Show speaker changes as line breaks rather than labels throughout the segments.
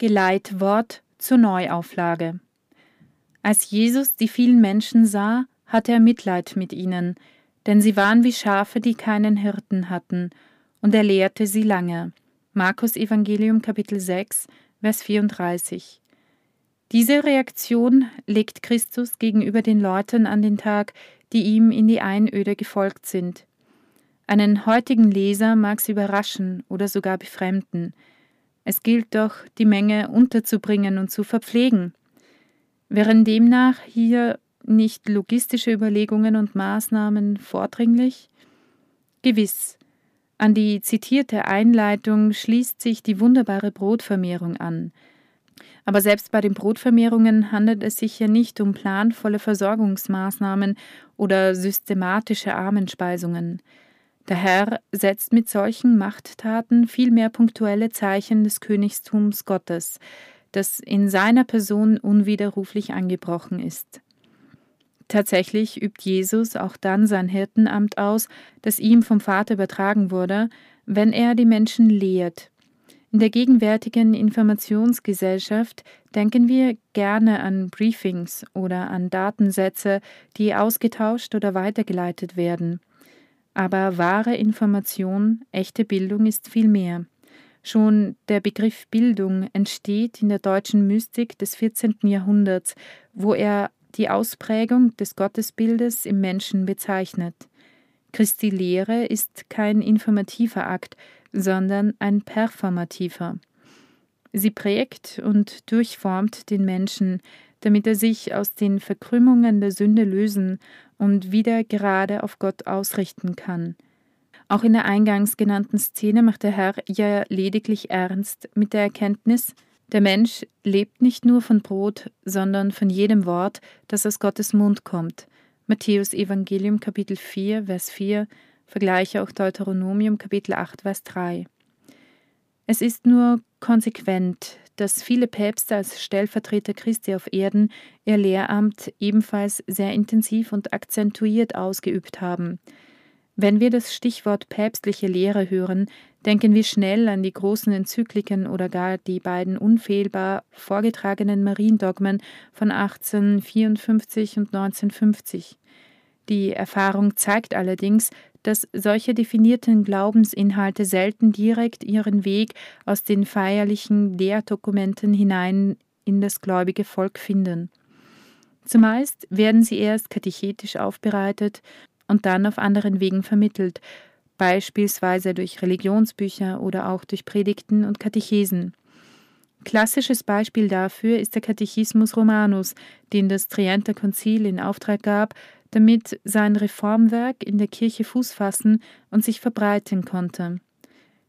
Geleitwort zur Neuauflage. Als Jesus die vielen Menschen sah, hatte er Mitleid mit ihnen, denn sie waren wie Schafe, die keinen Hirten hatten, und er lehrte sie lange. Markus Evangelium Kapitel 6, Vers 34. Diese Reaktion legt Christus gegenüber den Leuten an den Tag, die ihm in die Einöde gefolgt sind. Einen heutigen Leser mag sie überraschen oder sogar befremden. Es gilt doch, die Menge unterzubringen und zu verpflegen. Wären demnach hier nicht logistische Überlegungen und Maßnahmen vordringlich? Gewiss. An die zitierte Einleitung schließt sich die wunderbare Brotvermehrung an. Aber selbst bei den Brotvermehrungen handelt es sich ja nicht um planvolle Versorgungsmaßnahmen oder systematische Armenspeisungen. Der Herr setzt mit solchen Machttaten vielmehr punktuelle Zeichen des Königstums Gottes, das in seiner Person unwiderruflich angebrochen ist. Tatsächlich übt Jesus auch dann sein Hirtenamt aus, das ihm vom Vater übertragen wurde, wenn er die Menschen lehrt. In der gegenwärtigen Informationsgesellschaft denken wir gerne an Briefings oder an Datensätze, die ausgetauscht oder weitergeleitet werden. Aber wahre Information, echte Bildung ist viel mehr. Schon der Begriff Bildung entsteht in der deutschen Mystik des 14. Jahrhunderts, wo er die Ausprägung des Gottesbildes im Menschen bezeichnet. Christi Lehre ist kein informativer Akt, sondern ein performativer. Sie prägt und durchformt den Menschen, damit er sich aus den Verkrümmungen der Sünde lösen und wieder gerade auf Gott ausrichten kann. Auch in der eingangs genannten Szene macht der Herr ja lediglich ernst mit der Erkenntnis, der Mensch lebt nicht nur von Brot, sondern von jedem Wort, das aus Gottes Mund kommt. Matthäus Evangelium Kapitel 4, Vers 4, vergleiche auch Deuteronomium Kapitel 8, Vers 3. Es ist nur konsequent, dass viele Päpste als Stellvertreter Christi auf Erden ihr Lehramt ebenfalls sehr intensiv und akzentuiert ausgeübt haben. Wenn wir das Stichwort päpstliche Lehre hören, denken wir schnell an die großen Enzykliken oder gar die beiden unfehlbar vorgetragenen Mariendogmen von 1854 und 1950. Die Erfahrung zeigt allerdings, dass solche definierten Glaubensinhalte selten direkt ihren Weg aus den feierlichen Lehrdokumenten hinein in das gläubige Volk finden. Zumeist werden sie erst katechetisch aufbereitet und dann auf anderen Wegen vermittelt, beispielsweise durch Religionsbücher oder auch durch Predigten und Katechesen. Klassisches Beispiel dafür ist der Katechismus Romanus, den das Trienter Konzil in Auftrag gab, damit sein Reformwerk in der Kirche Fuß fassen und sich verbreiten konnte.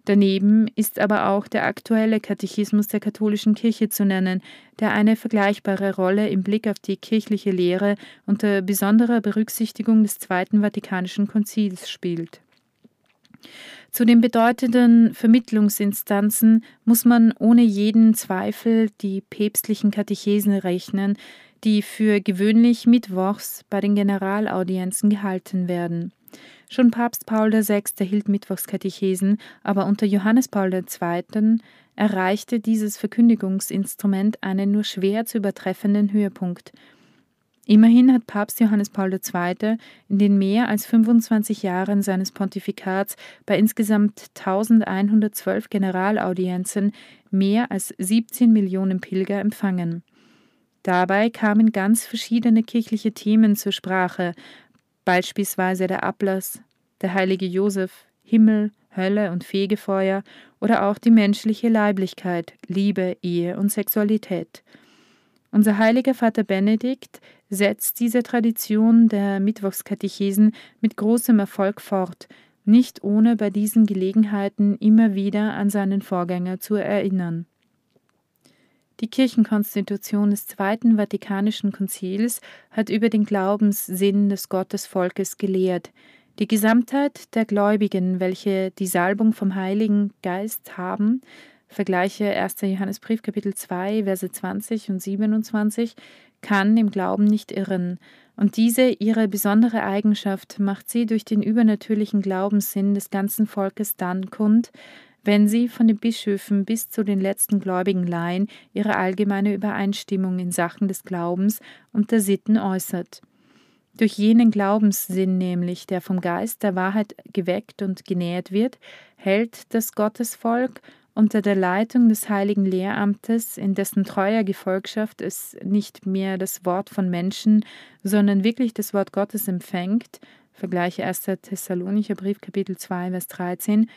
Daneben ist aber auch der aktuelle Katechismus der katholischen Kirche zu nennen, der eine vergleichbare Rolle im Blick auf die kirchliche Lehre unter besonderer Berücksichtigung des Zweiten Vatikanischen Konzils spielt. Zu den bedeutenden Vermittlungsinstanzen muss man ohne jeden Zweifel die päpstlichen Katechesen rechnen, die für gewöhnlich mittwochs bei den Generalaudienzen gehalten werden. Schon Papst Paul VI. hielt Mittwochskatechesen, aber unter Johannes Paul II. erreichte dieses Verkündigungsinstrument einen nur schwer zu übertreffenden Höhepunkt. Immerhin hat Papst Johannes Paul II. in den mehr als 25 Jahren seines Pontifikats bei insgesamt 1112 Generalaudienzen mehr als 17 Millionen Pilger empfangen. Dabei kamen ganz verschiedene kirchliche Themen zur Sprache, beispielsweise der Ablass, der heilige Josef, Himmel, Hölle und Fegefeuer oder auch die menschliche Leiblichkeit, Liebe, Ehe und Sexualität. Unser heiliger Vater Benedikt setzt diese Tradition der Mittwochskatechesen mit großem Erfolg fort, nicht ohne bei diesen Gelegenheiten immer wieder an seinen Vorgänger zu erinnern. Die Kirchenkonstitution des Zweiten Vatikanischen Konzils hat über den Glaubenssinn des Gottesvolkes gelehrt. Die Gesamtheit der Gläubigen, welche die Salbung vom Heiligen Geist haben, vergleiche 1. Johannesbrief Kapitel 2, Verse 20 und 27, kann im Glauben nicht irren, und diese ihre besondere Eigenschaft macht sie durch den übernatürlichen Glaubenssinn des ganzen Volkes dann kund, wenn sie von den Bischöfen bis zu den letzten gläubigen Laien ihre allgemeine Übereinstimmung in Sachen des Glaubens und der Sitten äußert. Durch jenen Glaubenssinn nämlich, der vom Geist der Wahrheit geweckt und genährt wird, hält das Gottesvolk unter der Leitung des heiligen Lehramtes, in dessen treuer Gefolgschaft es nicht mehr das Wort von Menschen, sondern wirklich das Wort Gottes empfängt, vergleiche 1. Thessalonicher Brief Kapitel 2 Vers 13,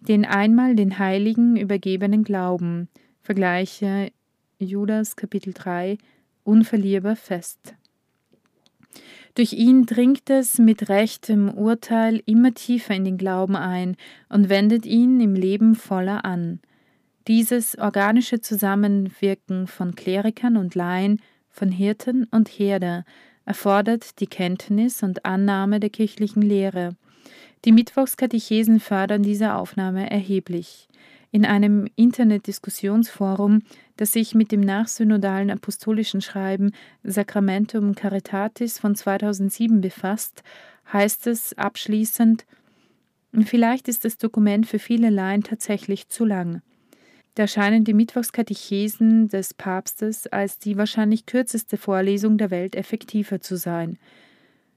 den einmal den Heiligen übergebenen Glauben, vergleiche Judas Kapitel 3, unverlierbar fest. Durch ihn dringt es mit rechtem Urteil immer tiefer in den Glauben ein und wendet ihn im Leben voller an. Dieses organische Zusammenwirken von Klerikern und Laien, von Hirten und Herde erfordert die Kenntnis und Annahme der kirchlichen Lehre. Die Mittwochskatechesen fördern diese Aufnahme erheblich. In einem Internetdiskussionsforum, das sich mit dem nachsynodalen apostolischen Schreiben Sacramentum Caritatis von 2007 befasst, heißt es abschließend, vielleicht ist das Dokument für viele Laien tatsächlich zu lang. Da scheinen die Mittwochskatechesen des Papstes als die wahrscheinlich kürzeste Vorlesung der Welt effektiver zu sein.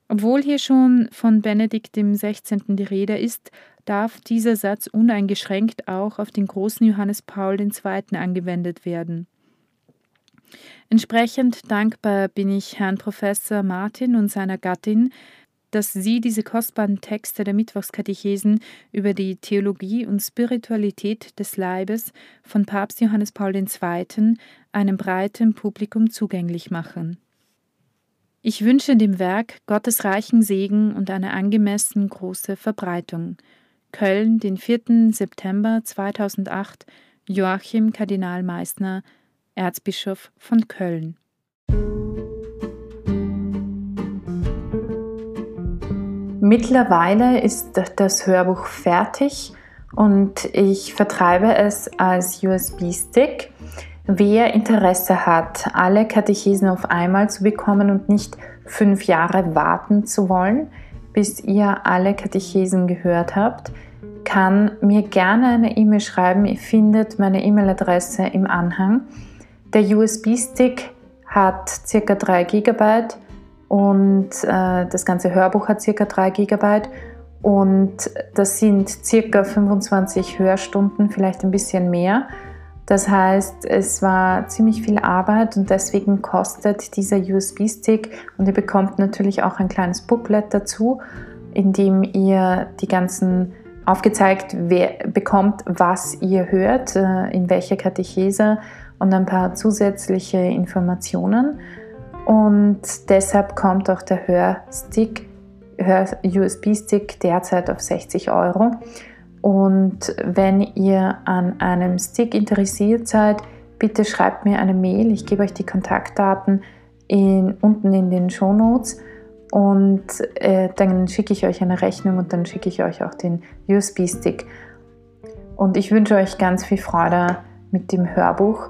Obwohl hier schon von Benedikt XVI. die Rede ist, darf dieser Satz uneingeschränkt auch auf den großen Johannes Paul II. angewendet werden. Entsprechend dankbar bin ich Herrn Professor Martin und seiner Gattin, dass sie diese kostbaren Texte der Mittwochskatechesen über die Theologie und Spiritualität des Leibes von Papst Johannes Paul II. einem breiten Publikum zugänglich machen. Ich wünsche dem Werk Gottes reichen Segen und eine angemessen große Verbreitung. Köln, den 4. September 2008, Joachim Kardinal Meissner, Erzbischof von Köln.
Mittlerweile ist das Hörbuch fertig und ich vertreibe es als USB-Stick. Wer Interesse hat, alle Katechesen auf einmal zu bekommen und nicht fünf Jahre warten zu wollen, bis ihr alle Katechesen gehört habt, kann mir gerne eine E-Mail schreiben. Ihr findet meine E-Mail-Adresse im Anhang. Der USB-Stick hat ca. 3 GB und äh, das ganze Hörbuch hat ca. 3 GB und das sind ca. 25 Hörstunden, vielleicht ein bisschen mehr. Das heißt, es war ziemlich viel Arbeit und deswegen kostet dieser USB-Stick und ihr bekommt natürlich auch ein kleines Booklet dazu, in dem ihr die ganzen aufgezeigt bekommt, was ihr hört, äh, in welcher Katechese und ein paar zusätzliche Informationen. Und deshalb kommt auch der Hörstick, Hör-USB-Stick derzeit auf 60 Euro. Und wenn ihr an einem Stick interessiert seid, bitte schreibt mir eine Mail. Ich gebe euch die Kontaktdaten in, unten in den Show Notes und äh, dann schicke ich euch eine Rechnung und dann schicke ich euch auch den USB-Stick. Und ich wünsche euch ganz viel Freude mit dem Hörbuch.